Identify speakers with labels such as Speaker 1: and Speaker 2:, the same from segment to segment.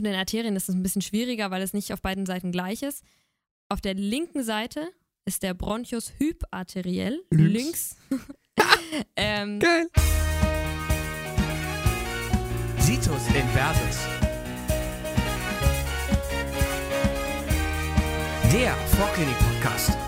Speaker 1: zu den Arterien ist es ein bisschen schwieriger, weil es nicht auf beiden Seiten gleich ist. Auf der linken Seite ist der Bronchus hyparteriell.
Speaker 2: Links.
Speaker 1: Links. ähm,
Speaker 2: Geil.
Speaker 3: Situs Inversus. Der Vorklinik-Podcast.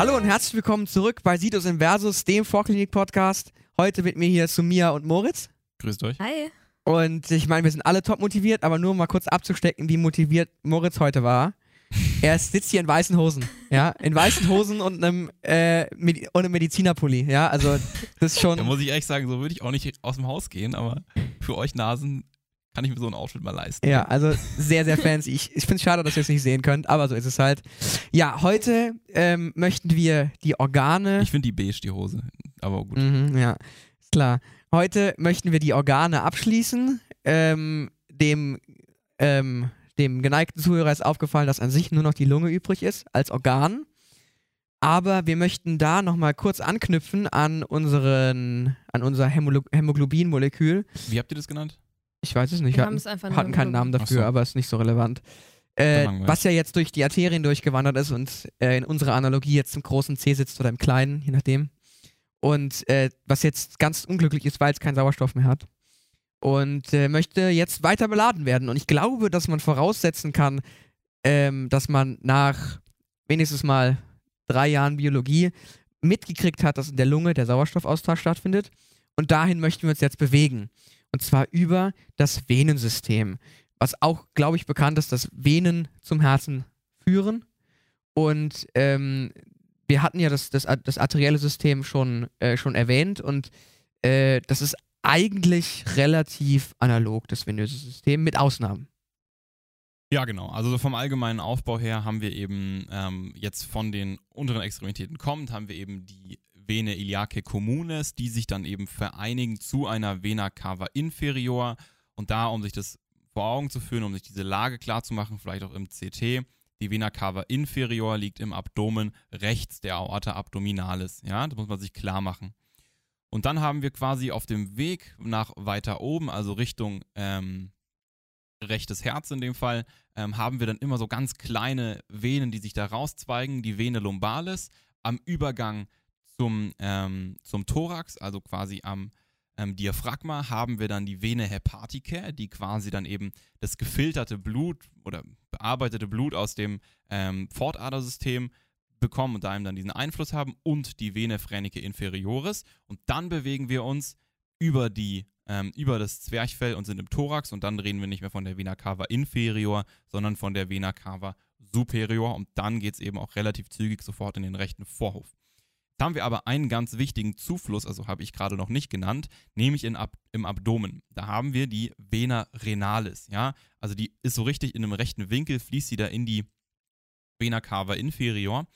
Speaker 2: Hallo und herzlich willkommen zurück bei Situs Inversus, dem Vorklinik-Podcast. Heute mit mir hier Sumia und Moritz.
Speaker 4: Grüßt euch.
Speaker 1: hi.
Speaker 2: Und ich meine, wir sind alle top motiviert, aber nur um mal kurz abzustecken, wie motiviert Moritz heute war. Er sitzt hier in weißen Hosen, ja, in weißen Hosen und einem, äh, Medi und einem Medizinerpulli, ja, also das ist schon,
Speaker 4: Da muss ich ehrlich sagen, so würde ich auch nicht aus dem Haus gehen, aber für euch Nasen kann ich mir so ein Outfit mal leisten.
Speaker 2: ja, also sehr, sehr fancy. Ich, ich finde es schade, dass ihr es nicht sehen könnt, aber so ist es halt. Ja, heute ähm, möchten wir die Organe
Speaker 4: Ich finde die beige, die Hose. Aber gut.
Speaker 2: Mhm, ja, ist klar. Heute möchten wir die Organe abschließen. Ähm, dem, ähm, dem geneigten Zuhörer ist aufgefallen, dass an sich nur noch die Lunge übrig ist als Organ. Aber wir möchten da nochmal kurz anknüpfen an unseren, an unser Hämoglobinmolekül.
Speaker 4: Wie habt ihr das genannt?
Speaker 2: Ich weiß es nicht,
Speaker 1: Wir
Speaker 2: hatten, hatten keinen Namen dafür,
Speaker 4: so.
Speaker 2: aber ist nicht so relevant. Äh, was ja jetzt durch die Arterien durchgewandert ist und äh, in unserer Analogie jetzt im großen C sitzt oder im kleinen, je nachdem. Und äh, was jetzt ganz unglücklich ist, weil es keinen Sauerstoff mehr hat. Und äh, möchte jetzt weiter beladen werden. Und ich glaube, dass man voraussetzen kann, ähm, dass man nach wenigstens mal drei Jahren Biologie mitgekriegt hat, dass in der Lunge der Sauerstoffaustausch stattfindet. Und dahin möchten wir uns jetzt bewegen. Und zwar über das Venensystem. Was auch, glaube ich, bekannt ist, dass Venen zum Herzen führen. Und ähm, wir hatten ja das, das, das arterielle System schon, äh, schon erwähnt. Und äh, das ist eigentlich relativ analog, das venöse System, mit Ausnahmen.
Speaker 4: Ja, genau. Also so vom allgemeinen Aufbau her haben wir eben ähm, jetzt von den unteren Extremitäten kommend, haben wir eben die Vene iliacae communis, die sich dann eben vereinigen zu einer Vena cava inferior. Und da, um sich das vor Augen zu führen, um sich diese Lage klar zu machen, vielleicht auch im CT, die Vena cava inferior liegt im Abdomen rechts der Aorta abdominalis. Ja, das muss man sich klar machen. Und dann haben wir quasi auf dem Weg nach weiter oben, also Richtung ähm, rechtes Herz in dem Fall, ähm, haben wir dann immer so ganz kleine Venen, die sich da rauszweigen, die Vene lumbalis am Übergang zum, ähm, zum Thorax, also quasi am ähm, Diaphragma, haben wir dann die Vene hepatica, die quasi dann eben das gefilterte Blut oder bearbeitete Blut aus dem ähm, Fortadersystem bekommen und da eben dann diesen Einfluss haben und die Vene phrenica inferioris und dann bewegen wir uns über die ähm, über das Zwerchfell und sind im Thorax und dann reden wir nicht mehr von der Vena cava inferior, sondern von der Vena cava superior und dann geht es eben auch relativ zügig sofort in den rechten Vorhof. Jetzt haben wir aber einen ganz wichtigen Zufluss, also habe ich gerade noch nicht genannt, nämlich in Ab im Abdomen. Da haben wir die Vena renalis, ja, also die ist so richtig in einem rechten Winkel, fließt sie da in die Vena cava inferior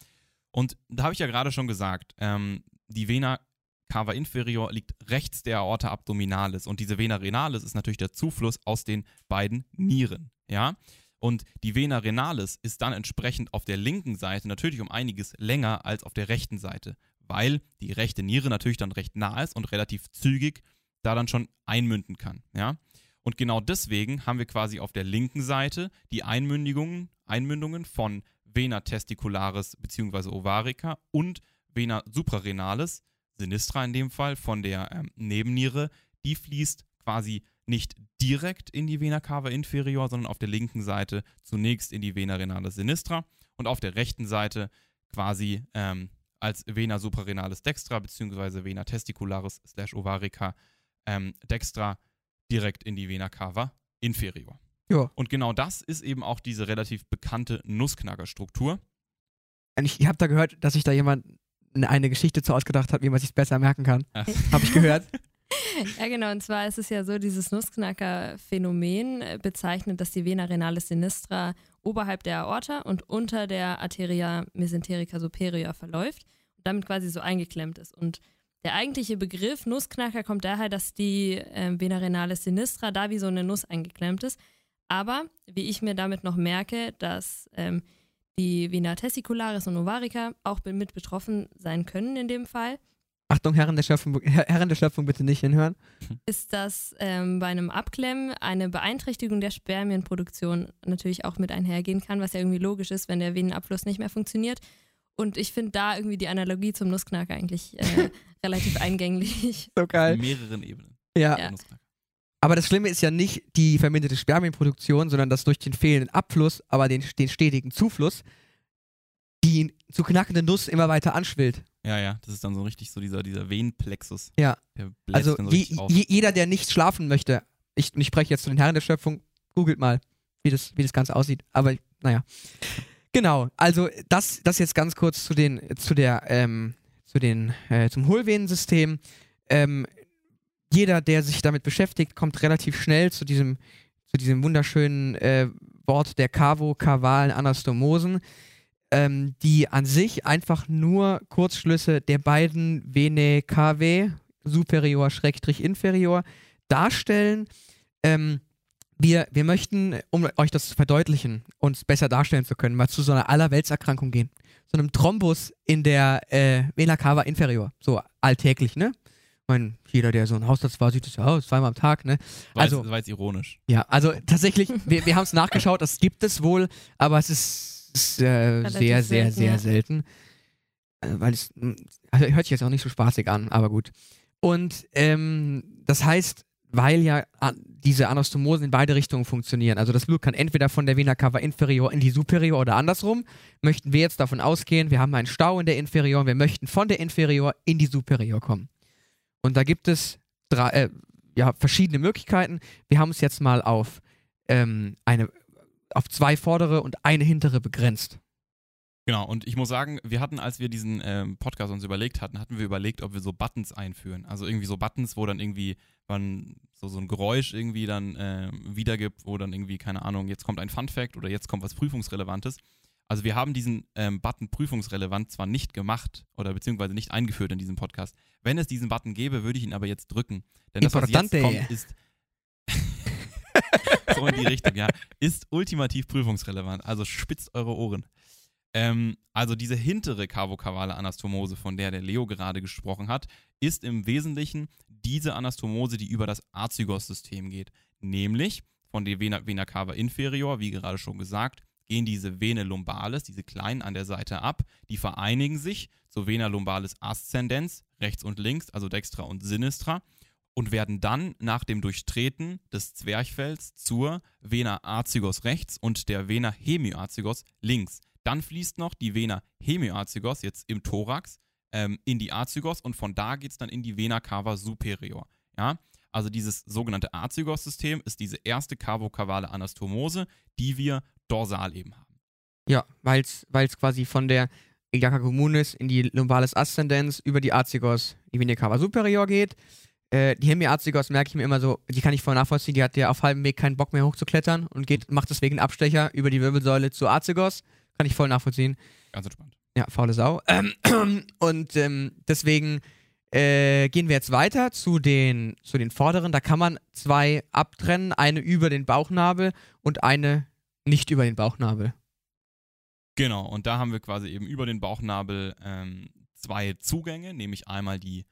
Speaker 4: und da habe ich ja gerade schon gesagt, ähm, die Vena cava inferior liegt rechts der Aorta abdominalis und diese Vena renalis ist natürlich der Zufluss aus den beiden Nieren, ja? Und die Vena renalis ist dann entsprechend auf der linken Seite natürlich um einiges länger als auf der rechten Seite, weil die rechte Niere natürlich dann recht nah ist und relativ zügig da dann schon einmünden kann, ja? Und genau deswegen haben wir quasi auf der linken Seite die Einmündungen, Einmündungen von Vena testicularis bzw. ovarica und Vena suprarenalis, sinistra in dem Fall, von der ähm, Nebenniere, die fließt quasi nicht direkt in die Vena cava inferior, sondern auf der linken Seite zunächst in die Vena renalis sinistra und auf der rechten Seite quasi ähm, als Vena suprarenalis dextra bzw. Vena testicularis slash ovarica ähm, dextra direkt in die Vena cava inferior.
Speaker 2: Ja.
Speaker 4: Und genau das ist eben auch diese relativ bekannte Nussknackerstruktur.
Speaker 2: Ich habe da gehört, dass sich da jemand eine- Geschichte zu ausgedacht hat, wie man sich besser merken kann. Habe ich gehört.
Speaker 1: Ja, genau. Und zwar ist es ja so, dieses Nussknacker-Phänomen äh, bezeichnet, dass die Vena renalis sinistra oberhalb der Aorta und unter der Arteria mesenterica superior verläuft damit quasi so eingeklemmt ist. Und der eigentliche Begriff Nussknacker kommt daher, dass die äh, Vena renalis sinistra da wie so eine Nuss eingeklemmt ist. Aber wie ich mir damit noch merke, dass ähm, die Vena testicularis und ovarica auch mit betroffen sein können in dem Fall.
Speaker 2: Achtung, Herren der Schöpfung, Her- Herren der Schöpfung bitte nicht hinhören.
Speaker 1: ist, dass ähm, bei einem Abklemmen eine Beeinträchtigung der Spermienproduktion natürlich auch mit einhergehen kann, was ja irgendwie logisch ist, wenn der Venenabfluss nicht mehr funktioniert. Und ich finde da irgendwie die Analogie zum Nussknacker eigentlich äh, relativ eingänglich.
Speaker 2: So geil.
Speaker 4: In mehreren Ebenen.
Speaker 2: Ja.
Speaker 1: Ja.
Speaker 2: Aber das Schlimme ist ja nicht die verminderte Spermienproduktion, sondern dass durch den fehlenden Abfluss, aber den, den stetigen Zufluss, die zu knackende Nuss immer weiter anschwillt.
Speaker 4: Ja, ja, das ist dann so richtig so dieser, dieser Venenplexus.
Speaker 2: Ja.
Speaker 4: Der bläst
Speaker 2: Also
Speaker 4: so
Speaker 2: je,
Speaker 4: auf.
Speaker 2: je, jeder, der nicht schlafen möchte, ich, ich spreche jetzt zu den Herren der Schöpfung, googelt mal, wie das, wie das Ganze aussieht. Aber naja. Genau, also das, das jetzt ganz kurz zu den, zu der, ähm, zu den, äh, zum Hohlvenensystem. Ähm, jeder, der sich damit beschäftigt, kommt relativ schnell zu diesem, zu diesem wunderschönen äh, Wort der Kavo-Kavalen Anastomosen, ähm, die an sich einfach nur Kurzschlüsse der beiden Vene KW, superior, Schrägstrich, inferior, darstellen. Ähm, wir, wir möchten, um euch das zu verdeutlichen und es besser darstellen zu können, mal zu so einer Allerweltserkrankung gehen. So einem Thrombus in der äh, Vena cava inferior. So alltäglich, ne? Ich meine, jeder, der so ein Hausarzt war, sieht das ja aus, zweimal am Tag, ne?
Speaker 4: War
Speaker 2: also-
Speaker 4: jetzt, war jetzt ironisch.
Speaker 2: Ja, also tatsächlich, wir, wir haben es nachgeschaut, das gibt es wohl, aber es ist, ist äh, sehr, sehr, sehr
Speaker 1: ja.
Speaker 2: selten. Äh, weil es mh, also, hört sich jetzt auch nicht so spaßig an, aber gut. Und ähm, das heißt, weil ja an, diese Anastomosen in beide Richtungen funktionieren, also das Blut kann entweder von der Vena cava inferior in die superior oder andersrum, möchten wir jetzt davon ausgehen, wir haben einen Stau in der inferior und wir möchten von der inferior in die superior kommen. Und da gibt es drei, äh, ja, verschiedene Möglichkeiten. Wir haben es jetzt mal auf ähm, eine auf zwei vordere und eine hintere begrenzt.
Speaker 4: Genau, und ich muss sagen, wir hatten, als wir diesen ähm, Podcast uns überlegt hatten, hatten wir überlegt, ob wir so Buttons einführen. Also irgendwie so Buttons, wo dann irgendwie man so, so ein Geräusch irgendwie dann äh, wiedergibt, wo dann irgendwie, keine Ahnung, jetzt kommt ein Fun Fact oder jetzt kommt was Prüfungsrelevantes. Also wir haben diesen ähm, Button prüfungsrelevant zwar nicht gemacht oder beziehungsweise nicht eingeführt in diesem Podcast. Wenn es diesen Button gäbe, würde ich ihn aber jetzt drücken. Denn das, was jetzt
Speaker 2: Importante.
Speaker 4: kommt, ist so in die Richtung, ja, ist ultimativ prüfungsrelevant. Also spitzt eure Ohren. Ähm, also diese hintere kavokavale Anastomose, von der der Leo gerade gesprochen hat, ist im Wesentlichen diese Anastomose, die über das Azygos-System geht. Nämlich von der Vena, Vena cava inferior, wie gerade schon gesagt, gehen diese Vene lumbalis, diese kleinen an der Seite ab, die vereinigen sich zur Vena lumbalis ascendens, rechts und links, also dextra und sinistra, und werden dann nach dem Durchtreten des Zwerchfells zur Vena azygos rechts und der Vena hemiazygos links. Dann fließt noch die Vena hemiazygos jetzt im Thorax ähm, in die Azygos und von da geht es dann in die Vena cava superior. Ja? Also dieses sogenannte Azygos-System ist diese erste kavokavale Anastomose, die wir dorsal eben haben.
Speaker 2: Ja, weil es quasi von der Iliaca communis in die Lumbalis ascendens über die Azygos, die Vena cava superior geht. Äh, die Hemiazygos merke ich mir immer so, die kann ich voll nachvollziehen, die hat ja auf halbem Weg keinen Bock mehr hochzuklettern und geht, macht deswegen einen Abstecher über die Wirbelsäule zur Azygos. Kann ich voll nachvollziehen.
Speaker 4: Ganz entspannt.
Speaker 2: Ja, faule Sau. Ähm, und ähm, deswegen äh, gehen wir jetzt weiter zu den, zu den vorderen. Da kann man zwei abtrennen, eine über den Bauchnabel und eine nicht über den Bauchnabel.
Speaker 4: Genau, und da haben wir quasi eben über den Bauchnabel ähm, zwei Zugänge, nämlich einmal die,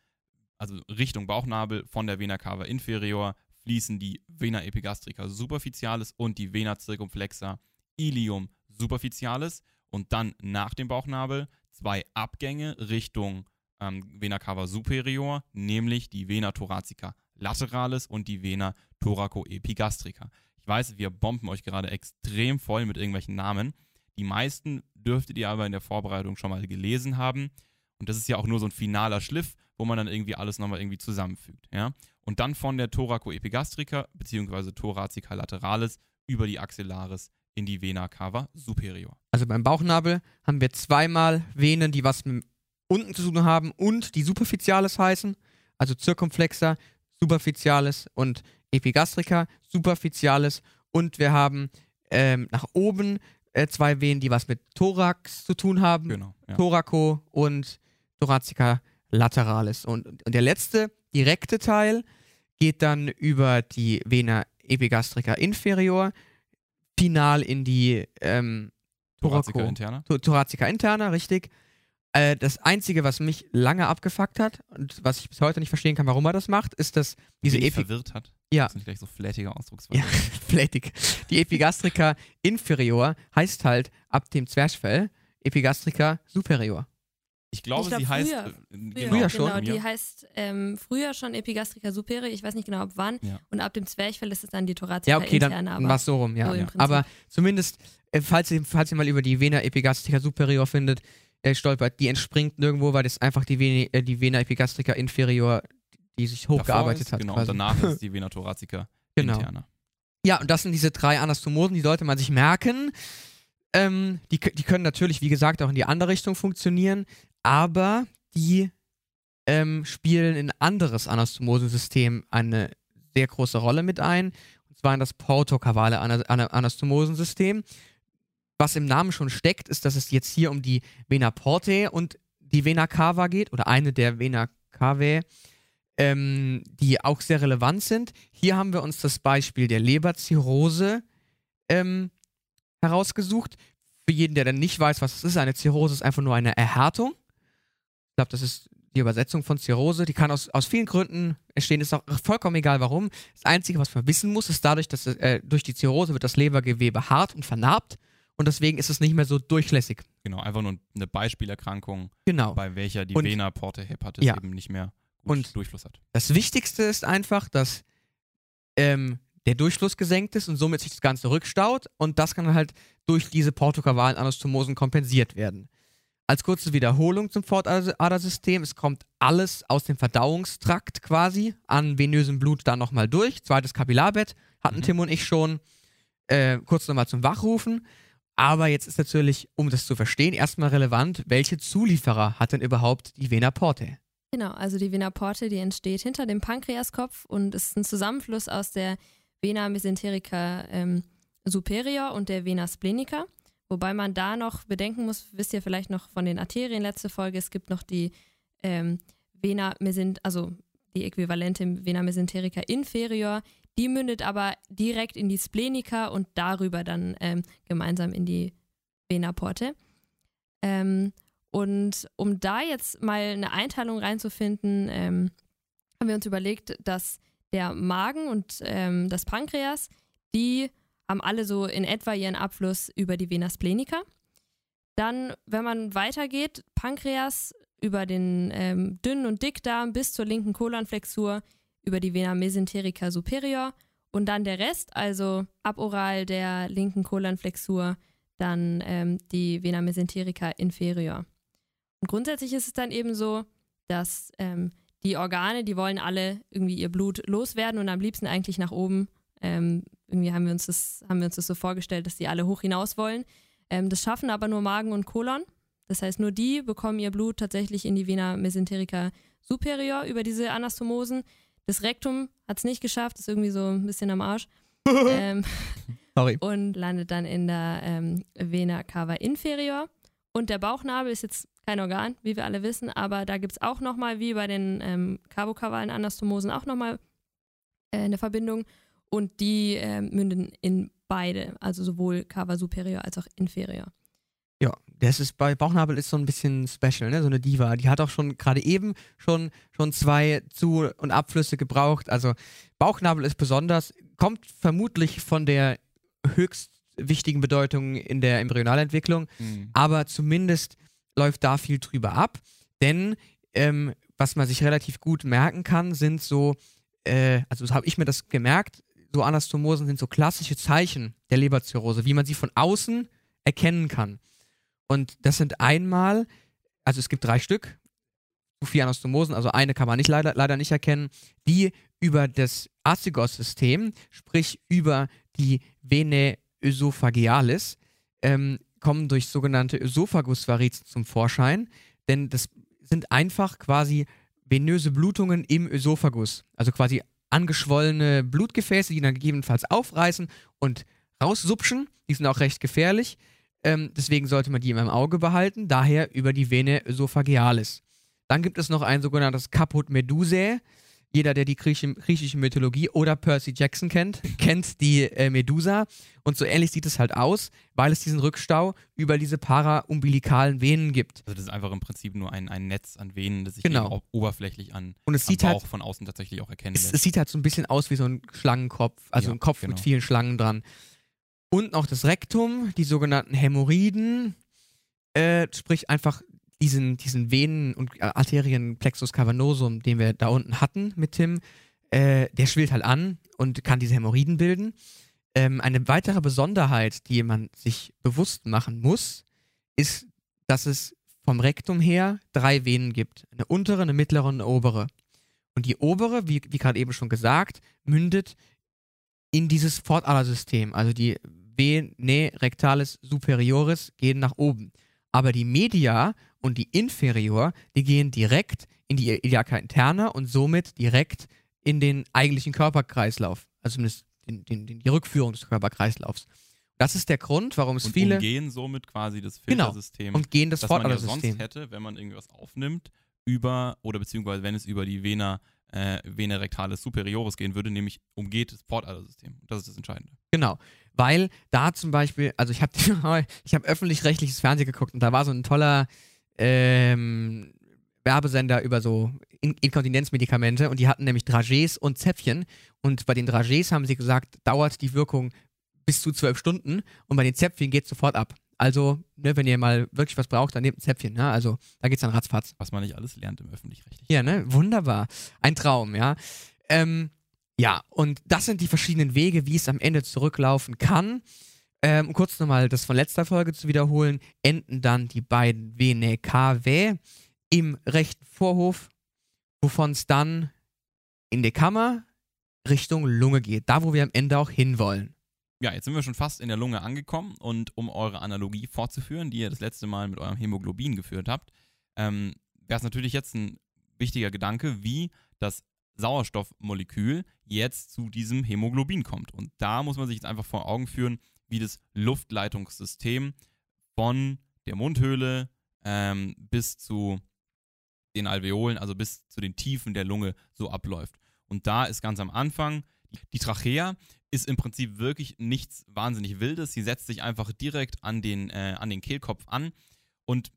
Speaker 4: also Richtung Bauchnabel von der Vena cava inferior fließen die Vena epigastrica superficialis und die Vena circumflexa ilium superficialis und dann nach dem Bauchnabel zwei Abgänge Richtung ähm, Vena cava superior, nämlich die Vena thoracica lateralis und die Vena thoracoepigastrica. Ich weiß, wir bomben euch gerade extrem voll mit irgendwelchen Namen. Die meisten dürftet ihr aber in der Vorbereitung schon mal gelesen haben. Und das ist ja auch nur so ein finaler Schliff, wo man dann irgendwie alles nochmal irgendwie zusammenfügt. Ja? Und dann von der Thoracoepigastrica bzw. Thoracica lateralis über die Axillaris in die Vena cava superior.
Speaker 2: Also beim Bauchnabel haben wir zweimal Venen, die was mit unten zu tun haben und die Superficialis heißen. Also Circumflexa, Superficialis und Epigastrica, Superficialis. Und wir haben ähm, nach oben äh, zwei Venen, die was mit Thorax zu tun haben.
Speaker 4: Genau. Ja.
Speaker 2: Thoraco und Thoracica lateralis. Und, und der letzte direkte Teil geht dann über die Vena epigastrica inferior, final in die ähm,
Speaker 4: Thoracica
Speaker 2: Thoraco-
Speaker 4: interna.
Speaker 2: Tho- Thoracica interna, richtig. Äh, das Einzige, was mich lange abgefuckt hat und was ich bis heute nicht verstehen kann, warum er das macht, ist, dass diese
Speaker 4: Wen ich
Speaker 2: Epi
Speaker 4: verwirrt hat.
Speaker 2: Ja.
Speaker 4: Das sind gleich so flätige Ausdrucksweise.
Speaker 2: Ja, flätig. Die Epigastrica inferior heißt halt ab dem Zwerchfell Epigastrica superior.
Speaker 4: Ich glaube,
Speaker 1: Ich glaub,
Speaker 4: sie heißt.
Speaker 1: früher.
Speaker 4: äh,
Speaker 1: Früher,
Speaker 4: genau,
Speaker 2: Früher schon.
Speaker 1: Genau, die heißt ähm, früher schon Epigastrica superior, ich weiß nicht genau ab wann.
Speaker 4: Ja.
Speaker 1: Und ab dem Zwerchfell ist es dann die Thoracica
Speaker 2: Ja, okay, dann
Speaker 1: interne.
Speaker 2: war es so rum, ja.
Speaker 1: so
Speaker 2: ja. Aber zumindest, äh, falls, ihr, falls ihr mal über die Vena epigastrica superior findet, äh, stolpert, die entspringt nirgendwo, weil das einfach die, Vene, äh, die Vena epigastrica inferior, die sich hochgearbeitet
Speaker 4: ist,
Speaker 2: hat.
Speaker 4: Genau,
Speaker 2: quasi.
Speaker 4: und danach ist die Vena thoracica
Speaker 2: Genau.
Speaker 4: interne.
Speaker 2: Ja, und das sind diese drei Anastomosen, die sollte man sich merken. Ähm, die, die können natürlich, wie gesagt, auch in die andere Richtung funktionieren, aber die ähm, spielen in anderes Anastomosensystem eine sehr große Rolle mit ein, und zwar in das portokavale Ana Ana Anastomosensystem. Was im Namen schon steckt, ist, dass es jetzt hier um die Vena portae und die Vena cava geht, oder eine der Vena cavae, ähm, die auch sehr relevant sind. Hier haben wir uns das Beispiel der Leberzirrhose ähm, herausgesucht. Für jeden, der dann nicht weiß, was es ist, eine Zirrhose ist einfach nur eine Erhärtung. Ich glaube, das ist die Übersetzung von Zirrhose. Die kann aus, aus vielen Gründen entstehen, ist auch vollkommen egal warum. Das Einzige, was man wissen muss, ist dadurch, dass äh, durch die Zirrhose wird das Lebergewebe hart und vernarbt und deswegen ist es nicht mehr so durchlässig.
Speaker 4: Genau, einfach nur eine Beispielerkrankung,
Speaker 2: Genau.
Speaker 4: bei welcher die
Speaker 2: Und-
Speaker 4: Vena porta hepatis
Speaker 2: Ja.
Speaker 4: eben nicht mehr gut
Speaker 2: Und-
Speaker 4: Durchfluss hat.
Speaker 2: Das Wichtigste ist einfach, dass ähm, der Durchfluss gesenkt ist und somit sich das Ganze rückstaut und das kann halt durch diese portokavalen Anastomosen kompensiert werden. Als kurze Wiederholung zum Fortadersystem, es kommt alles aus dem Verdauungstrakt quasi an venösem Blut dann nochmal durch. Zweites Kapillarbett hatten
Speaker 4: Mhm.
Speaker 2: Tim und ich schon. Äh, kurz nochmal zum Wachrufen. Aber jetzt ist natürlich, um das zu verstehen, erstmal relevant, welche Zulieferer hat denn überhaupt die Vena portae?
Speaker 1: Genau, also die Vena porte, die entsteht hinter dem Pankreaskopf und ist ein Zusammenfluss aus der Vena mesenterica ähm, superior und der Vena splenica. Wobei man da noch bedenken muss, wisst ihr vielleicht noch von den Arterien letzte Folge, es gibt noch die ähm, Vena mesent, also die äquivalente Vena mesenterica inferior, die mündet aber direkt in die Splenica und darüber dann ähm, gemeinsam in die Vena porte. Ähm, und um da jetzt mal eine Einteilung reinzufinden, ähm, haben wir uns überlegt, dass der Magen und ähm, das Pankreas, die haben alle so in etwa ihren Abfluss über die Vena splenica. Dann, wenn man weitergeht, Pankreas über den ähm, dünnen und Dickdarm bis zur linken Kolonflexur über die Vena mesenterica superior und dann der Rest, also aboral der linken Kolonflexur, dann ähm, die Vena mesenterica inferior. Und grundsätzlich ist es dann eben so, dass ähm, die Organe, die wollen alle irgendwie ihr Blut loswerden und am liebsten eigentlich nach oben. Ähm, irgendwie haben wir, uns das, haben wir uns das so vorgestellt, dass die alle hoch hinaus wollen. Ähm, das schaffen aber nur Magen und Kolon. Das heißt, nur die bekommen ihr Blut tatsächlich in die Vena mesenterica superior über diese Anastomosen. Das Rektum hat es nicht geschafft, ist irgendwie so ein bisschen am Arsch. ähm,
Speaker 2: Sorry.
Speaker 1: und landet dann in der ähm, Vena cava inferior. Und der Bauchnabel ist jetzt kein Organ, wie wir alle wissen, aber da gibt es auch nochmal, wie bei den ähm, cavokavalen Anastomosen, auch nochmal äh, eine Verbindung. Und die ähm, münden in beide, also sowohl cava superior als auch inferior.
Speaker 2: Ja, das ist bei Bauchnabel ist so ein bisschen special, ne? So eine Diva. Die hat auch schon gerade eben schon, schon zwei Zu- und Abflüsse gebraucht. Also Bauchnabel ist besonders, kommt vermutlich von der höchst wichtigen Bedeutung in der Embryonalentwicklung,
Speaker 4: Mhm.
Speaker 2: aber zumindest läuft da viel drüber ab. Denn ähm, was man sich relativ gut merken kann, sind so, äh, also so habe ich mir das gemerkt, so Anastomosen sind so klassische Zeichen der Leberzirrhose, wie man sie von außen erkennen kann. Und das sind einmal, also es gibt drei Stück, vier Anastomosen, also eine kann man nicht leider, leider nicht erkennen, die über das Azygos-System, sprich über die Vene ösophagealis, ähm, kommen durch sogenannte Ösophagusvarizen zum Vorschein, denn das sind einfach quasi venöse Blutungen im Ösophagus, also quasi angeschwollene Blutgefäße, die dann gegebenenfalls aufreißen und raussupschen. Die sind auch recht gefährlich. Ähm, deswegen sollte man die immer im Auge behalten, daher über die Vene ösophagealis. Dann gibt es noch ein sogenanntes Caput medusae. Jeder, der die griechische, griechische Mythologie oder Percy Jackson kennt, kennt die äh, Medusa. Und so ähnlich sieht es halt aus, weil es diesen Rückstau über diese paraumbilikalen Venen gibt.
Speaker 4: Also das ist einfach im Prinzip nur ein, ein Netz an Venen, das sich
Speaker 2: Genau.
Speaker 4: oberflächlich an
Speaker 2: Und es sieht
Speaker 4: Bauch
Speaker 2: halt,
Speaker 4: von außen tatsächlich auch erkennen
Speaker 2: es,
Speaker 4: lässt.
Speaker 2: es sieht halt so ein bisschen aus wie so ein Schlangenkopf, also
Speaker 4: Ja,
Speaker 2: ein Kopf
Speaker 4: genau.
Speaker 2: mit vielen Schlangen dran. Und noch das Rektum, die sogenannten Hämorrhoiden, äh, sprich einfach diesen, diesen Venen- und äh, Arterienplexus cavernosum, den wir da unten hatten mit Tim, äh, der schwillt halt an und kann diese Hämorrhoiden bilden. Ähm, eine weitere Besonderheit, die man sich bewusst machen muss, ist, dass es vom Rektum her drei Venen gibt. Eine untere, eine mittlere und eine obere. Und die obere, wie, wie gerade eben schon gesagt, mündet in dieses Fortadersystem. Also die Vene rectalis superioris gehen nach oben. Aber die Media und die Inferior, die gehen direkt in die Iliaca interna und somit direkt in den eigentlichen Körperkreislauf. Also zumindest den, den, den, die Rückführung des Körperkreislaufs. Das ist der Grund, warum es
Speaker 4: und
Speaker 2: viele
Speaker 4: umgehen somit quasi das
Speaker 2: Genau.
Speaker 4: Filtersystem,
Speaker 2: und gehen das
Speaker 4: das man ja sonst hätte, wenn man irgendwas aufnimmt, über, oder beziehungsweise wenn es über die Vena, äh, Vena rectalis superioris gehen würde, nämlich umgeht das Portadersystem. Und das ist das Entscheidende.
Speaker 2: Genau, weil da zum Beispiel, also ich habe ich hab öffentlich-rechtliches Fernsehen geguckt und da war so ein toller ähm, Werbesender über so In Inkontinenzmedikamente und die hatten nämlich Dragés und Zäpfchen und bei den Dragés haben sie gesagt, dauert die Wirkung bis zu zwölf Stunden und bei den Zäpfchen geht sofort ab. Also, ne, wenn ihr mal wirklich was braucht, dann nehmt ein Zäpfchen, ne? Also, da geht's dann ratzfatz.
Speaker 4: Was man nicht alles lernt im öffentlich-rechtlichen.
Speaker 2: Ja, ne? Wunderbar. Ein Traum, ja. Ähm, ja, und das sind die verschiedenen Wege, wie es am Ende zurücklaufen kann. Ähm, um kurz nochmal das von letzter Folge zu wiederholen, enden dann die beiden Vene cavae im rechten Vorhof, wovon es dann in der Kammer Richtung Lunge geht. Da, wo wir am Ende auch hinwollen.
Speaker 4: Ja, jetzt sind wir schon fast in der Lunge angekommen und um eure Analogie fortzuführen, die ihr das letzte Mal mit eurem Hämoglobin geführt habt, ähm, wäre es natürlich jetzt ein wichtiger Gedanke, wie das Sauerstoffmolekül jetzt zu diesem Hämoglobin kommt. Und da muss man sich jetzt einfach vor Augen führen, wie das Luftleitungssystem von der Mundhöhle ähm, bis zu den Alveolen, also bis zu den Tiefen der Lunge so abläuft. Und da ist ganz am Anfang die Trachea ist im Prinzip wirklich nichts wahnsinnig Wildes. Sie setzt sich einfach direkt an den, äh, an den Kehlkopf an und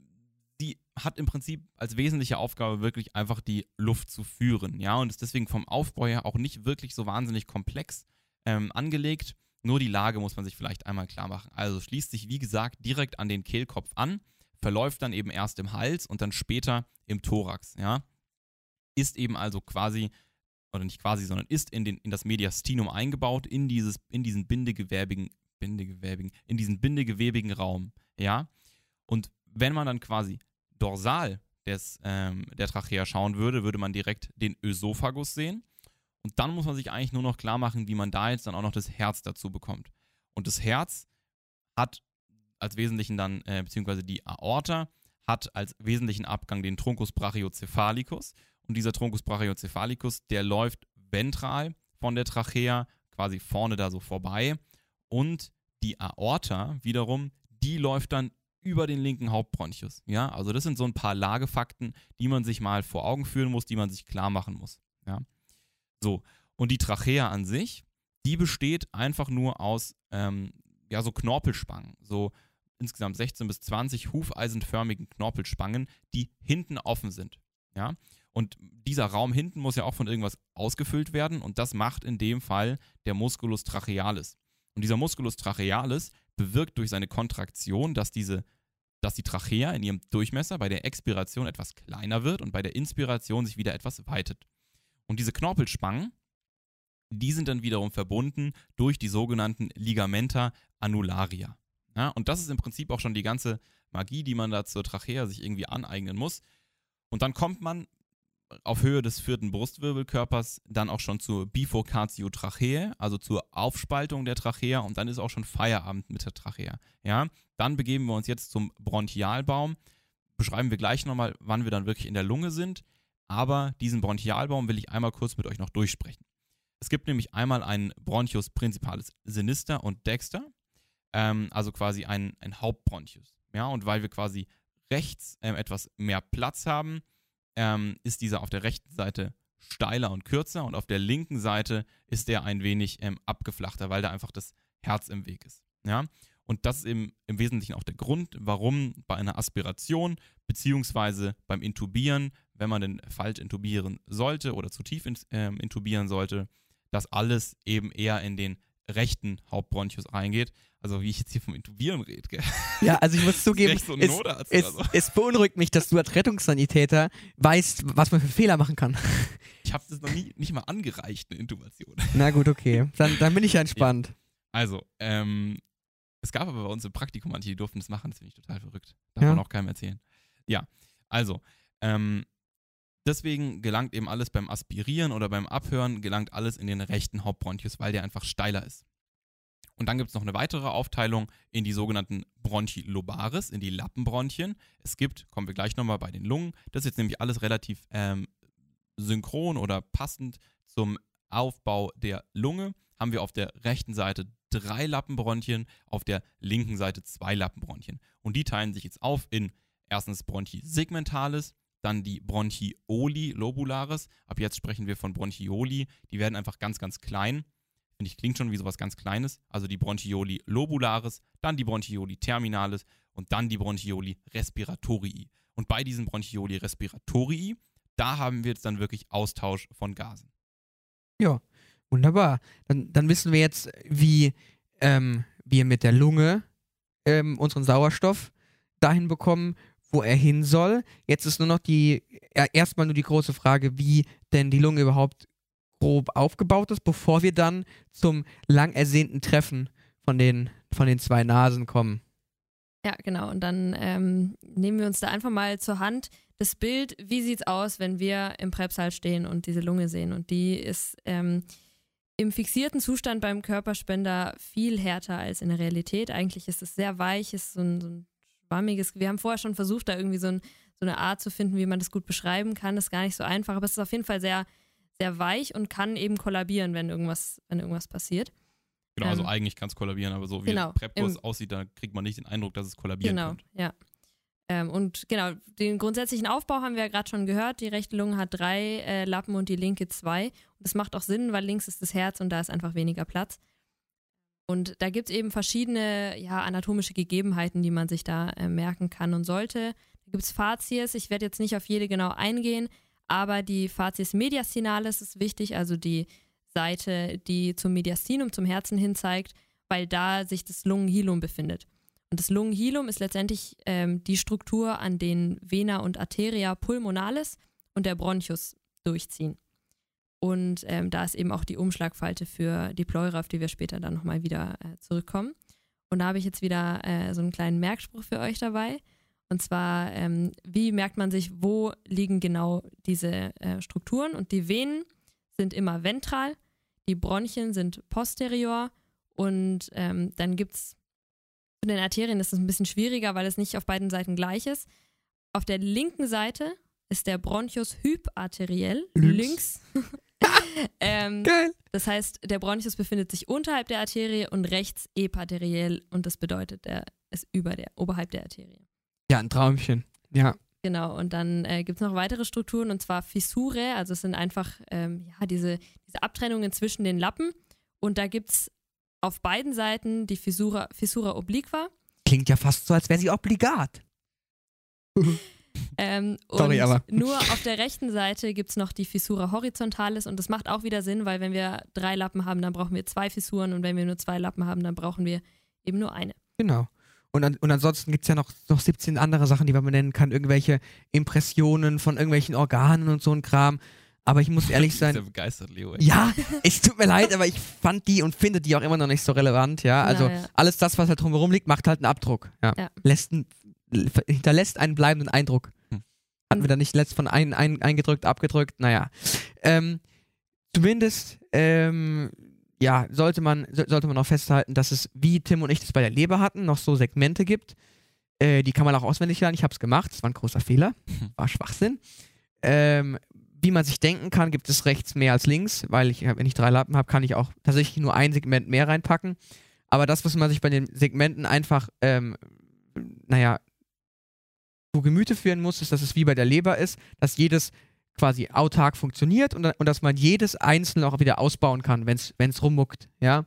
Speaker 4: sie hat im Prinzip als wesentliche Aufgabe wirklich einfach die Luft zu führen. Ja, und ist deswegen vom Aufbau her auch nicht wirklich so wahnsinnig komplex ähm, angelegt. Nur die Lage muss man sich vielleicht einmal klar machen. Also schließt sich, wie gesagt, direkt an den Kehlkopf an, verläuft dann eben erst im Hals und dann später im Thorax. Ja, ist eben also quasi oder nicht quasi, sondern ist in, den, in das Mediastinum eingebaut, in, dieses, in diesen bindegewäbigen, bindegewäbigen, in diesen bindegewebigen Raum, ja. Und wenn man dann quasi dorsal des, ähm, der Trachea schauen würde, würde man direkt den Ösophagus sehen. Und dann muss man sich eigentlich nur noch klar machen, wie man da jetzt dann auch noch das Herz dazu bekommt. Und das Herz hat als wesentlichen dann, äh, beziehungsweise die Aorta, hat als wesentlichen Abgang den Truncus brachiocephalicus. Und dieser Truncus brachiocephalicus, der läuft ventral von der Trachea, quasi vorne da so vorbei. Und die Aorta wiederum, die läuft dann über den linken Hauptbronchus. Ja, also das sind so ein paar Lagefakten, die man sich mal vor Augen führen muss, die man sich klar machen muss. Ja, so. Und die Trachea an sich, die besteht einfach nur aus, ähm, ja, so Knorpelspangen. So insgesamt 16 bis 20 hufeisenförmigen Knorpelspangen, die hinten offen sind. Ja, und dieser Raum hinten muss ja auch von irgendwas ausgefüllt werden und das macht in dem Fall der Musculus trachealis. Und dieser Musculus trachealis bewirkt durch seine Kontraktion, dass diese dass die Trachea in ihrem Durchmesser bei der Expiration etwas kleiner wird und bei der Inspiration sich wieder etwas weitet. Und diese Knorpelspangen, die sind dann wiederum verbunden durch die sogenannten Ligamenta annularia. Ja, und das ist im Prinzip auch schon die ganze Magie, die man da zur Trachea sich irgendwie aneignen muss. Und dann kommt man auf Höhe des vierten Brustwirbelkörpers dann auch schon zur Bifurcatio Tracheae, also zur Aufspaltung der Trachea und dann ist auch schon Feierabend mit der Trachea. Ja, dann begeben wir uns jetzt zum Bronchialbaum. Beschreiben wir gleich nochmal, wann wir dann wirklich in der Lunge sind, aber diesen Bronchialbaum will ich einmal kurz mit euch noch durchsprechen. Es gibt nämlich einmal einen Bronchus principalis sinister und dexter, ähm, also quasi ein, ein Hauptbronchus. Ja, und weil wir quasi rechts ähm, etwas mehr Platz haben, ähm, ist dieser auf der rechten Seite steiler und kürzer und auf der linken Seite ist der ein wenig ähm, abgeflachter, weil da einfach das Herz im Weg ist. Ja? Und das ist im, im Wesentlichen auch der Grund, warum bei einer Aspiration beziehungsweise beim Intubieren, wenn man denn falsch intubieren sollte oder zu tief in, ähm, intubieren sollte, das alles eben eher in den rechten Hauptbronchus reingeht. Also wie ich jetzt hier vom Intubieren rede. Gell?
Speaker 2: Ja, also ich muss zugeben,
Speaker 4: so
Speaker 2: es, es,
Speaker 4: so.
Speaker 2: es beunruhigt mich, dass du als Rettungssanitäter weißt, was man für Fehler machen kann.
Speaker 4: Ich habe das noch nie nicht mal angereicht, eine Intubation.
Speaker 2: Na gut, okay. Dann, dann bin ich ja entspannt.
Speaker 4: Also, ähm, es gab aber bei uns im Praktikum manche, die durften das machen, das finde ich total verrückt. Darf
Speaker 2: Ja.
Speaker 4: man auch keinem erzählen. Ja, also, ähm, deswegen gelangt eben alles beim Aspirieren oder beim Abhören, gelangt alles in den rechten Hauptbronchus, weil der einfach steiler ist. Und dann gibt es noch eine weitere Aufteilung in die sogenannten Bronchi lobaris, in die Lappenbronchien. Es gibt, kommen wir gleich nochmal bei den Lungen, das ist jetzt nämlich alles relativ ähm, synchron oder passend zum Aufbau der Lunge, haben wir auf der rechten Seite drei Lappenbronchien, auf der linken Seite zwei Lappenbronchien. Und die teilen sich jetzt auf in erstens Bronchi segmentalis, dann die Bronchioli lobularis. Ab jetzt sprechen wir von Bronchioli. Die werden einfach ganz, ganz klein. Finde ich, klingt schon wie sowas ganz Kleines. Also die Bronchioli lobularis, dann die Bronchioli terminalis und dann die Bronchioli respiratorii. Und bei diesen Bronchioli respiratorii, da haben wir jetzt dann wirklich Austausch von Gasen.
Speaker 2: Ja, wunderbar. Dann, dann wissen wir jetzt, wie ähm, wir mit der Lunge ähm, unseren Sauerstoff dahin bekommen, wo er hin soll. Jetzt ist nur noch die, ja, erstmal nur die große Frage, wie denn die Lunge überhaupt grob aufgebaut ist, bevor wir dann zum lang ersehnten Treffen von den, von den zwei Nasen kommen.
Speaker 1: Ja, genau. Und dann ähm, nehmen wir uns da einfach mal zur Hand das Bild, wie sieht's aus, wenn wir im Präpsal stehen und diese Lunge sehen. Und die ist ähm, im fixierten Zustand beim Körperspender viel härter als in der Realität. Eigentlich ist es sehr weich, ist so ein, so ein schwammiges. Wir haben vorher schon versucht, da irgendwie so, ein, so eine Art zu finden, wie man das gut beschreiben kann. Das ist gar nicht so einfach, aber es ist auf jeden Fall sehr, sehr weich und kann eben kollabieren, wenn irgendwas, wenn irgendwas passiert.
Speaker 4: Genau, also
Speaker 1: Ähm,
Speaker 4: eigentlich kann es kollabieren, aber so wie
Speaker 1: genau,
Speaker 4: Prepkurs aussieht, da kriegt man nicht den Eindruck, dass es kollabieren
Speaker 1: Genau,
Speaker 4: könnte.
Speaker 1: ja. Ähm, und genau, den grundsätzlichen Aufbau haben wir ja gerade schon gehört. Die rechte Lunge hat drei äh, Lappen und die linke zwei. Und das macht auch Sinn, weil links ist das Herz und da ist einfach weniger Platz. Und da gibt es eben verschiedene ja, anatomische Gegebenheiten, die man sich da äh, merken kann und sollte. Da gibt es Facies, ich werde jetzt nicht auf jede genau eingehen, aber die Facies mediastinalis ist wichtig, also die Seite, die zum Mediastinum, zum Herzen hin zeigt, weil da sich das Lungenhilum befindet. Und das Lungenhilum ist letztendlich ähm, die Struktur, an denen Vena und Arteria pulmonalis und der Bronchus durchziehen. Und ähm, da ist eben auch die Umschlagfalte für die Pleura, auf die wir später dann nochmal wieder äh, zurückkommen. Und da habe ich jetzt wieder äh, so einen kleinen Merkspruch für euch dabei. Und zwar, ähm, wie merkt man sich, wo liegen genau diese äh, Strukturen? Und die Venen sind immer ventral, die Bronchien sind posterior und ähm, dann gibt es zu den Arterien ist es ein bisschen schwieriger, weil es nicht auf beiden Seiten gleich ist. Auf der linken Seite ist der Bronchus hyparteriell,
Speaker 2: Links.
Speaker 1: links. ähm,
Speaker 2: Geil.
Speaker 1: das heißt, der Bronchus befindet sich unterhalb der Arterie und rechts eparteriell und das bedeutet, er ist über der, oberhalb der Arterie.
Speaker 2: Ja, ein Traumchen. Ja.
Speaker 1: Genau, und dann äh, gibt es noch weitere Strukturen und zwar Fissure, also es sind einfach ähm, ja, diese, diese Abtrennungen zwischen den Lappen und da gibt es auf beiden Seiten die Fissura, Fissura obliqua.
Speaker 2: Klingt ja fast so, als wäre sie obligat.
Speaker 1: Ähm,
Speaker 2: Sorry, aber-
Speaker 1: nur auf der rechten Seite gibt es noch die Fissura horizontalis und das macht auch wieder Sinn, weil wenn wir drei Lappen haben, dann brauchen wir zwei Fissuren und wenn wir nur zwei Lappen haben, dann brauchen wir eben nur eine.
Speaker 2: Genau. Und, an, und ansonsten gibt es ja noch, noch 17 andere Sachen, die man nennen kann. Irgendwelche Impressionen von irgendwelchen Organen und so ein Kram. Aber ich muss ehrlich
Speaker 4: Ich bin
Speaker 2: sein.
Speaker 4: sehr begeistert, Leo.
Speaker 2: Ja, es tut mir leid, aber ich fand die und finde die auch immer noch nicht so relevant, ja. Also
Speaker 1: Naja.
Speaker 2: alles das, was halt drumherum liegt, macht halt einen Abdruck. Ja.
Speaker 1: Ja.
Speaker 2: Lässt einen, hinterlässt einen bleibenden Eindruck.
Speaker 4: Hm.
Speaker 2: Hatten wir da nicht letzt von ein, ein, eingedrückt, abgedrückt, naja. Ähm, zumindest, ähm, ja, sollte man, so- sollte man auch festhalten, dass es, wie Tim und ich das bei der Leber hatten, noch so Segmente gibt. Äh, die kann man auch auswendig lernen. Ich habe es gemacht. Das war ein großer Fehler. War Schwachsinn. Ähm, wie man sich denken kann, gibt es rechts mehr als links, weil ich, wenn ich drei Lappen habe, kann ich auch tatsächlich nur ein Segment mehr reinpacken. Aber das, was man sich bei den Segmenten einfach, ähm, naja, zu Gemüte führen muss, ist, dass es wie bei der Leber ist, dass jedes quasi autark funktioniert und, und dass man jedes einzelne auch wieder ausbauen kann, wenn es rummuckt, ja.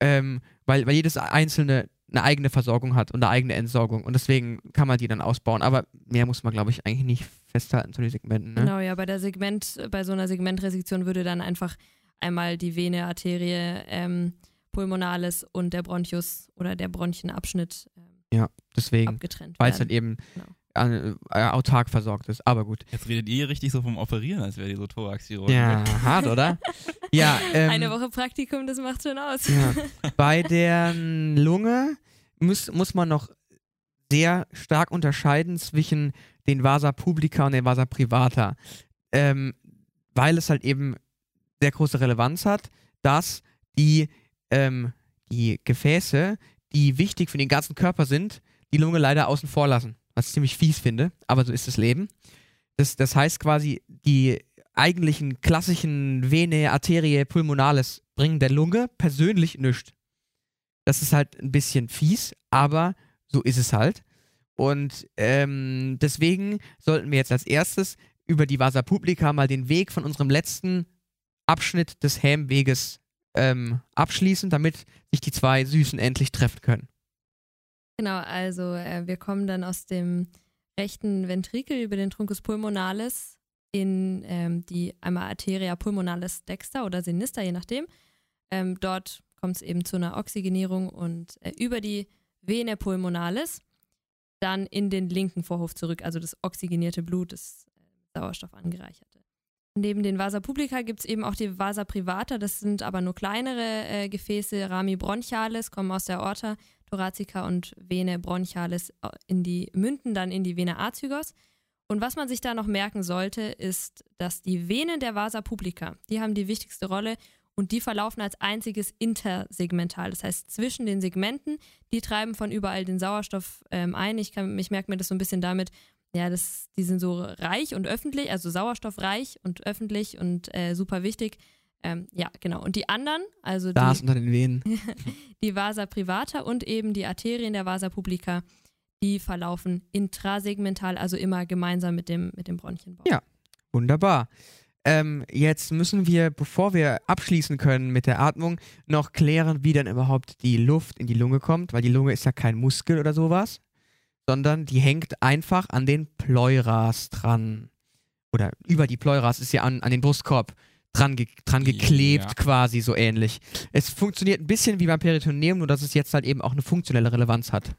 Speaker 2: Ähm, weil, weil jedes einzelne eine eigene Versorgung hat und eine eigene Entsorgung und deswegen kann man die dann ausbauen. Aber mehr muss man, glaube ich, eigentlich nicht festhalten zu den Segmenten. Ne?
Speaker 1: Genau, ja, bei der Segment, bei so einer Segmentresektion würde dann einfach einmal die Vene, Arterie, ähm, Pulmonalis und der Bronchus oder der Bronchienabschnitt ähm,
Speaker 2: ja, deswegen,
Speaker 1: abgetrennt
Speaker 2: weil es
Speaker 1: werden.
Speaker 2: halt eben
Speaker 1: Genau.
Speaker 2: äh, äh, autark versorgt ist. Aber gut.
Speaker 4: Jetzt redet ihr richtig so vom Operieren, als wäre ihr so Thoraxchirurgen.
Speaker 2: Ja, hart, oder? ja, ähm,
Speaker 1: Eine Woche Praktikum, das macht schon aus.
Speaker 2: Ja. Bei der Lunge muss, muss man noch sehr stark unterscheiden zwischen den Vasa publica und den Vasa privata, ähm, weil es halt eben sehr große Relevanz hat, dass die, ähm, die Gefäße, die wichtig für den ganzen Körper sind, die Lunge leider außen vor lassen, was ich ziemlich fies finde, aber so ist das Leben. Das, das heißt quasi, die eigentlichen klassischen Vene, Arterie, Pulmonalis bringen der Lunge persönlich nichts. Das ist halt ein bisschen fies, aber so ist es halt. Und ähm, deswegen sollten wir jetzt als erstes über die Vasa Publica mal den Weg von unserem letzten Abschnitt des Hämweges ähm, abschließen, damit sich die zwei Süßen endlich treffen können.
Speaker 1: Genau, also äh, wir kommen dann aus dem rechten Ventrikel über den Truncus pulmonalis in ähm, die einmal Arteria pulmonalis dexter oder sinister, je nachdem. Ähm, dort kommt es eben zu einer Oxygenierung und äh, über die Vene pulmonalis dann in den linken Vorhof zurück, also das oxygenierte Blut, das äh, Sauerstoff angereicherte. Neben den Vasa publica gibt es eben auch die Vasa privata, das sind aber nur kleinere äh, Gefäße, Rami bronchialis, kommen aus der Aorta, thoracica und Vene bronchialis äh, in die Münden, dann in die Vene azygos. Und was man sich da noch merken sollte, ist, dass die Venen der Vasa publica, die haben die wichtigste Rolle und die verlaufen als einziges intersegmental. Das heißt, zwischen den Segmenten, die treiben von überall den Sauerstoff ähm, ein. Ich, kann, ich merke mir das so ein bisschen damit, ja, das, die sind so reich und öffentlich, also sauerstoffreich und öffentlich und äh, super wichtig. Ähm, ja, genau. Und die anderen, also
Speaker 2: Da
Speaker 1: die,
Speaker 2: unter den Venen.
Speaker 1: die Vasa privata und eben die Arterien der Vasa publica, die verlaufen intrasegmental, also immer gemeinsam mit dem, mit dem Bronchienbau.
Speaker 2: Ja. Wunderbar. Ähm, jetzt müssen wir, bevor wir abschließen können mit der Atmung, noch klären, wie dann überhaupt die Luft in die Lunge kommt, weil die Lunge ist ja kein Muskel oder sowas, sondern die hängt einfach an den Pleuras dran. Oder über die Pleuras ist ja an, an den Brustkorb dran, ge dran geklebt,
Speaker 4: Ja.
Speaker 2: quasi so ähnlich. Es funktioniert ein bisschen wie beim Peritoneum, nur dass es jetzt halt eben auch eine funktionelle Relevanz hat.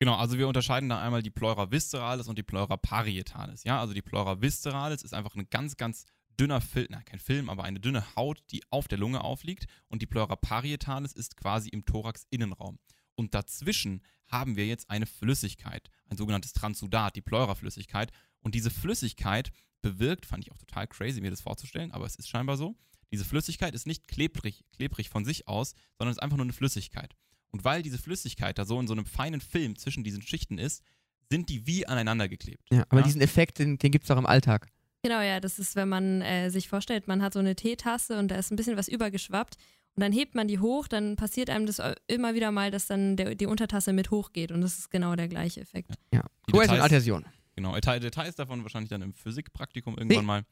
Speaker 4: Genau, also wir unterscheiden da einmal die Pleura visceralis und die Pleura parietalis. Ja, also die Pleura visceralis ist einfach ein ganz, ganz dünner Film, nein, kein Film, aber eine dünne Haut, die auf der Lunge aufliegt. Und die Pleura parietalis ist quasi im Thorax-Innenraum. Und dazwischen haben wir jetzt eine Flüssigkeit, ein sogenanntes Transsudat, die Pleuraflüssigkeit. Und diese Flüssigkeit bewirkt, fand ich auch total crazy, mir das vorzustellen, aber es ist scheinbar so. Diese Flüssigkeit ist nicht klebrig, klebrig von sich aus, sondern ist einfach nur eine Flüssigkeit. Und weil diese Flüssigkeit da so in so einem feinen Film zwischen diesen Schichten ist, sind die wie aneinander geklebt.
Speaker 2: Ja, aber
Speaker 4: Ja?
Speaker 2: diesen Effekt, den, den gibt es auch im Alltag.
Speaker 1: Genau, ja, das ist, wenn man äh, sich vorstellt, man hat so eine Teetasse und da ist ein bisschen was übergeschwappt und dann hebt man die hoch, dann passiert einem das immer wieder mal, dass dann der, die Untertasse mit hochgeht und das ist genau der gleiche Effekt.
Speaker 2: Ja.
Speaker 4: Die
Speaker 2: Kohäsion
Speaker 4: Details-
Speaker 2: Adhäsion.
Speaker 4: Genau, Detail- Details davon wahrscheinlich dann im Physikpraktikum irgendwann mal.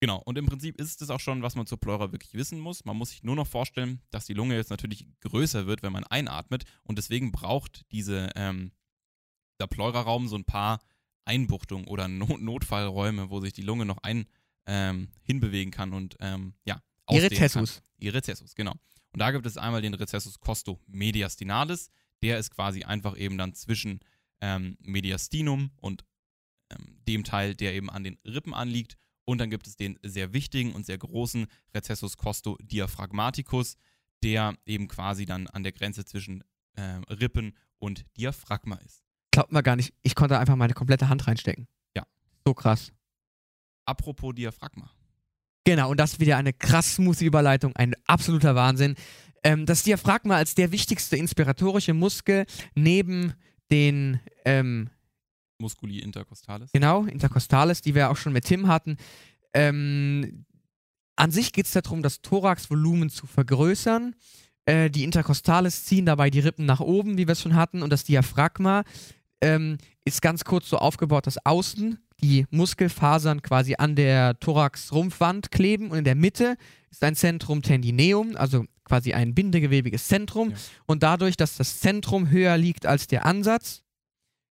Speaker 4: Genau, und im Prinzip ist es auch schon, was man zur Pleura wirklich wissen muss. Man muss sich nur noch vorstellen, dass die Lunge jetzt natürlich größer wird, wenn man einatmet und deswegen braucht diese, ähm, der Pleuraraum so ein paar Einbuchtungen oder Not Notfallräume, wo sich die Lunge noch ein, ähm, hinbewegen kann und ähm, ja, ausdehnen kann.
Speaker 2: Rezessus.
Speaker 4: Die Rezessus, genau. Und da gibt es einmal den Rezessus costo mediastinalis. Der ist quasi einfach eben dann zwischen ähm, Mediastinum und ähm, dem Teil, der eben an den Rippen anliegt. Und dann gibt es den sehr wichtigen und sehr großen Recessus costo diaphragmaticus, der eben quasi dann an der Grenze zwischen ähm, Rippen und Diaphragma ist.
Speaker 2: Glaubt man gar nicht, ich konnte einfach meine komplette Hand reinstecken.
Speaker 4: Ja.
Speaker 2: So krass.
Speaker 4: Apropos Diaphragma.
Speaker 2: Genau, und das ist wieder eine krass smooth Überleitung, ein absoluter Wahnsinn. Ähm, das Diaphragma als der wichtigste inspiratorische Muskel neben den, ähm,
Speaker 4: Musculi intercostalis.
Speaker 2: genau, Intercostalis, die wir auch schon mit Tim hatten. Ähm, an sich geht es darum, das Thoraxvolumen zu vergrößern. Äh, die Intercostalis ziehen dabei die Rippen nach oben, wie wir es schon hatten, und das Diaphragma ähm, ist ganz kurz so aufgebaut, dass außen die Muskelfasern quasi an der Thorax-Rumpfwand kleben und in der Mitte ist ein Zentrum Tendineum, also quasi ein bindegewebiges Zentrum.
Speaker 4: Ja.
Speaker 2: Und dadurch, dass das Zentrum höher liegt als der Ansatz,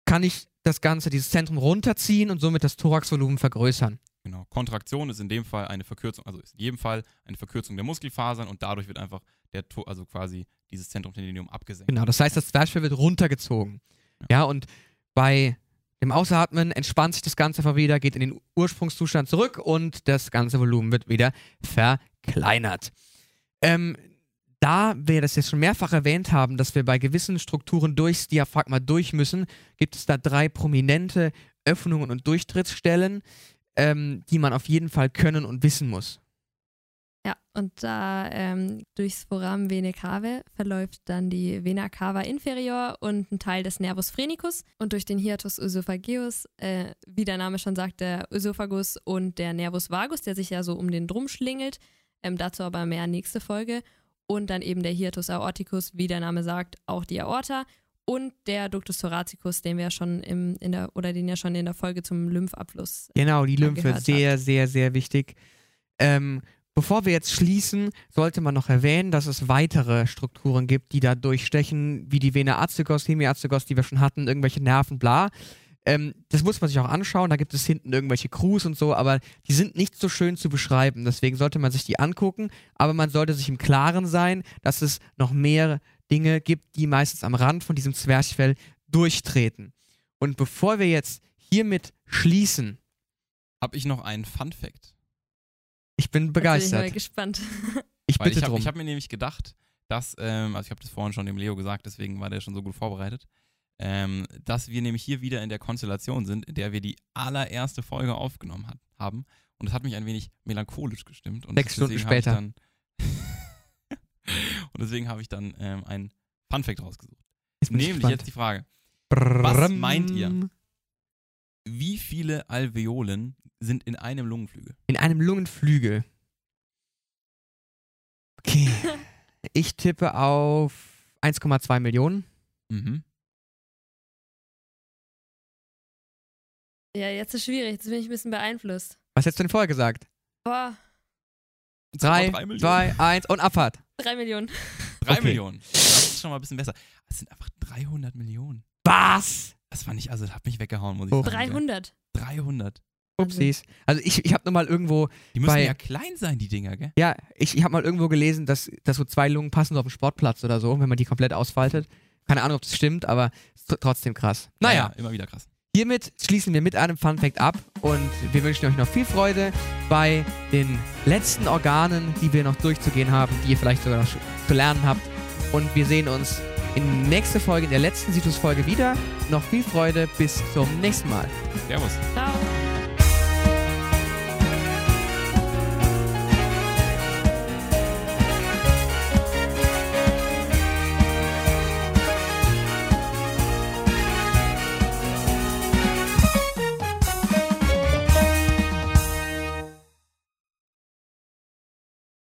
Speaker 2: kann ich das Ganze, dieses Zentrum runterziehen und somit das Thoraxvolumen vergrößern.
Speaker 4: Genau. Kontraktion ist in dem Fall eine Verkürzung, also ist in jedem Fall eine Verkürzung der Muskelfasern und dadurch wird einfach der, also quasi dieses Zentrum Tendinium abgesenkt.
Speaker 2: Genau, das heißt, das Zwerchfell wird runtergezogen. Ja, und bei dem Ausatmen entspannt sich das Ganze einfach wieder, geht in den Ursprungszustand zurück und das ganze Volumen wird wieder verkleinert. Ähm, da wir das jetzt schon mehrfach erwähnt haben, dass wir bei gewissen Strukturen durchs Diaphragma durch müssen, gibt es da drei prominente Öffnungen und Durchtrittsstellen, ähm, die man auf jeden Fall können und wissen muss.
Speaker 1: Ja, und da ähm, durchs Foramen Vene cave verläuft dann die Vena cava inferior und ein Teil des Nervus phrenicus und durch den Hiatus oesophageus, äh, wie der Name schon sagt, der Oesophagus und der Nervus vagus, der sich ja so um den drum schlingelt. Ähm, dazu aber mehr nächste Folge. Und dann eben der Hiatus aorticus, wie der Name sagt, auch die Aorta. Und der Ductus thoracicus, den wir ja schon im, in der, oder den ja schon in der Folge zum Lymphabfluss
Speaker 2: Genau, die Lymphe, sehr, sehr, sehr wichtig. Ähm, bevor wir jetzt schließen, sollte man noch erwähnen, dass es weitere Strukturen gibt, die da durchstechen, wie die Vena azygos, Hemiazygos, die wir schon hatten, irgendwelche Nerven, bla. Ähm, das muss man sich auch anschauen, da gibt es hinten irgendwelche Crews und so, aber die sind nicht so schön zu beschreiben, deswegen sollte man sich die angucken, aber man sollte sich im Klaren sein, dass es noch mehr Dinge gibt, die meistens am Rand von diesem Zwerchfell durchtreten. Und bevor wir jetzt hiermit schließen,
Speaker 4: Habe ich noch einen Fun Fact.
Speaker 2: Ich bin
Speaker 1: Jetzt bin ich
Speaker 2: begeistert.
Speaker 1: mal gespannt.
Speaker 2: Ich
Speaker 4: Weil
Speaker 2: bitte
Speaker 4: ich habe
Speaker 2: drum.
Speaker 4: hab mir nämlich gedacht, dass, ähm, also ich habe das vorhin schon dem Leo gesagt, deswegen war der schon so gut vorbereitet, ähm, dass wir nämlich hier wieder in der Konstellation sind, in der wir die allererste Folge aufgenommen hat, haben. Und das hat mich ein wenig melancholisch gestimmt. Und
Speaker 2: Sechs Stunden
Speaker 4: deswegen hab ich
Speaker 2: später.
Speaker 4: Dann und deswegen habe ich dann ähm, einen Fun Fact rausgesucht.
Speaker 2: Bin ich
Speaker 4: Nämlich
Speaker 2: gespannt.
Speaker 4: jetzt die Frage,
Speaker 2: Brrrm.
Speaker 4: meint ihr? Wie viele Alveolen sind in einem Lungenflügel?
Speaker 2: In einem Lungenflügel. Okay. Ich tippe auf 1,2 Millionen.
Speaker 4: Mhm.
Speaker 1: Ja, jetzt ist schwierig. Jetzt bin ich ein bisschen beeinflusst.
Speaker 2: Was hättest du denn vorher gesagt?
Speaker 1: Boah,
Speaker 2: Drei,
Speaker 4: Drei Millionen.
Speaker 2: zwei, eins und Abfahrt.
Speaker 1: drei Millionen.
Speaker 4: Drei
Speaker 2: Okay.
Speaker 4: Millionen. Das ist schon mal ein bisschen besser. Es sind einfach 300 Millionen.
Speaker 2: Was?
Speaker 4: Das war nicht, also das hat mich weggehauen, muss ich
Speaker 2: Oh.
Speaker 4: sagen.
Speaker 1: 300.
Speaker 4: 300.
Speaker 2: Upsis. Also ich, ich habe nur mal irgendwo,
Speaker 4: Die müssen
Speaker 2: Bei-
Speaker 4: ja klein sein, die Dinger, gell?
Speaker 2: ja, ich, ich habe mal irgendwo gelesen, dass, dass so zwei Lungen passen so auf dem Sportplatz oder so, wenn man die komplett ausfaltet. Keine Ahnung, ob das stimmt, aber trotzdem krass. Naja,
Speaker 4: immer wieder krass.
Speaker 2: Hiermit schließen wir mit einem Fun Fact ab und wir wünschen euch noch viel Freude bei den letzten Organen, die wir noch durchzugehen haben, die ihr vielleicht sogar noch zu lernen habt. Und wir sehen uns in nächster Folge, in der letzten Situs-Folge wieder. Noch viel Freude, bis zum nächsten Mal.
Speaker 4: Servus.
Speaker 1: Ciao.